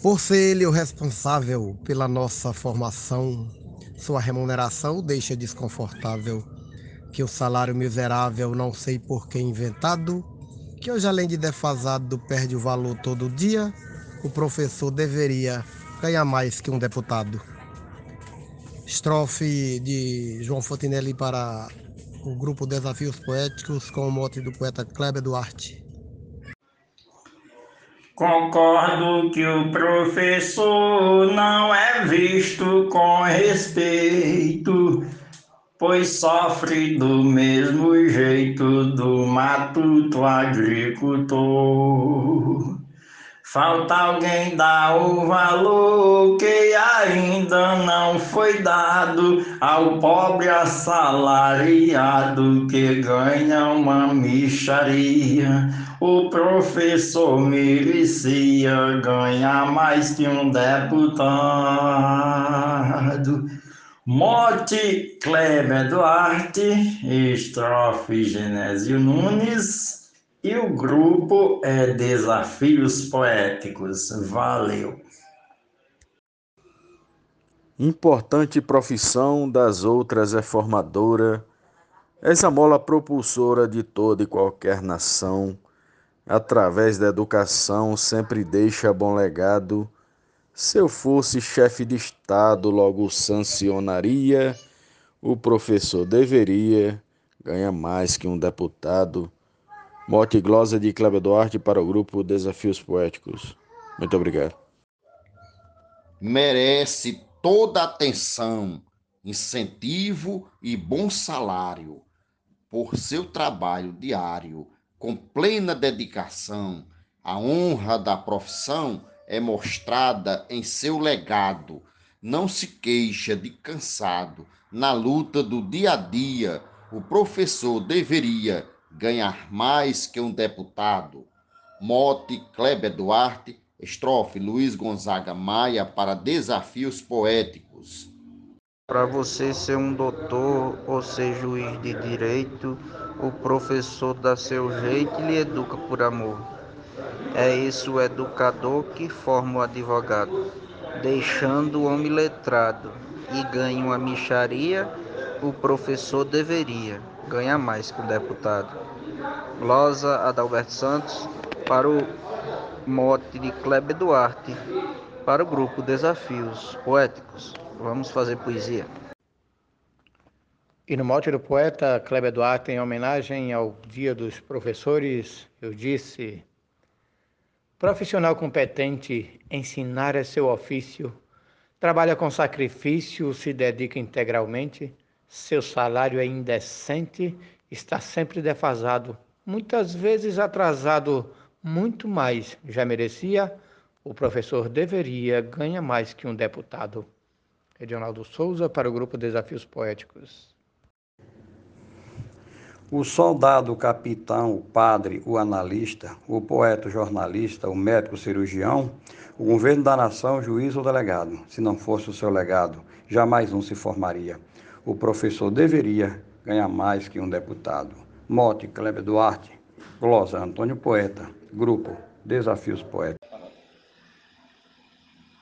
Por ser ele o responsável pela nossa formação, sua remuneração deixa desconfortável. Que o salário miserável, não sei por que inventado, que hoje além de defasado perde o valor todo dia, o professor deveria ganhar mais que um deputado. Estrofe de João Fontinelli para o grupo Desafios Poéticos com o mote do poeta Kleber Duarte. Concordo que o professor não é visto com respeito, pois sofre do mesmo jeito do matuto agricultor. Falta alguém dar o valor que ainda não foi dado ao pobre assalariado que ganha uma micharia. O professor merecia ganhar mais que um deputado. Mote Kleber Duarte, estrofe Genésio Nunes. E o grupo é Desafios Poéticos. Valeu! Importante profissão das outras é formadora, essa mola propulsora de toda e qualquer nação, através da educação sempre deixa bom legado. Se eu fosse chefe de Estado, logo sancionaria, o professor deveria ganhar mais que um deputado. Mote e glosa de Cléber Duarte para o grupo Desafios Poéticos. Muito obrigado. Merece toda atenção, incentivo e bom salário por seu trabalho diário, com plena dedicação. A honra da profissão é mostrada em seu legado. Não se queixa de cansado na luta do dia a dia. O professor deveria ganhar mais que um deputado. Mote Kleber Duarte, estrofe Luiz Gonzaga Maia para desafios poéticos. Para você ser um doutor ou ser juiz de direito, o professor dá seu jeito e lhe educa por amor. É esse o educador que forma o advogado, deixando o homem letrado e ganha uma micharia, o professor deveria ganhar mais que o deputado. Glosa Adalberto Santos, para o mote de Kleber Duarte, para o grupo Desafios Poéticos. Vamos fazer poesia. E no mote do poeta Kleber Duarte, em homenagem ao Dia dos Professores, eu disse: Profissional competente, ensinar é seu ofício, trabalha com sacrifício, se dedica integralmente, seu salário é indecente, está sempre defasado muitas vezes atrasado muito mais já merecia, o professor deveria ganha mais que um deputado. Edionaldo Souza para o grupo Desafios Poéticos. O soldado, o capitão, o padre, o analista, o poeta, o jornalista, o médico, o cirurgião, o governo da nação, o juiz ou delegado. Se não fosse o seu legado, jamais um se formaria. O professor deveria ganhar mais que um deputado. Mote Kleber Duarte, glosa Antônio Poeta, grupo Desafios Poéticos.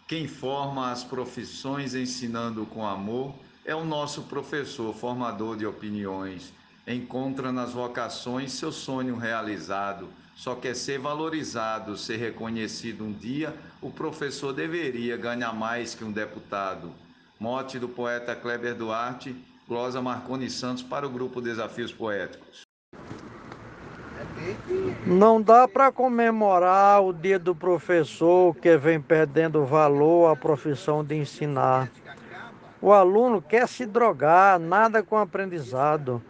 Quem forma as profissões ensinando com amor é o nosso professor, formador de opiniões. Encontra nas vocações seu sonho realizado. Só quer ser valorizado, ser reconhecido um dia, o professor deveria ganhar mais que um deputado. Mote do poeta Kleber Duarte, glosa Marconi Santos para o grupo Desafios Poéticos. Não dá para comemorar o dia do professor que vem perdendo valor à profissão de ensinar. O aluno quer se drogar, nada com aprendizado.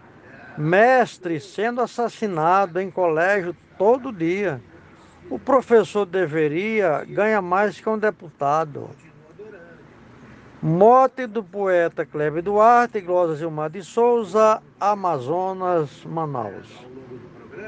Mestre sendo assassinado em colégio todo dia. O professor deveria ganhar mais que um deputado. Mote do poeta Cleber Duarte, Glosa Gilmar de Souza, Amazonas, Manaus.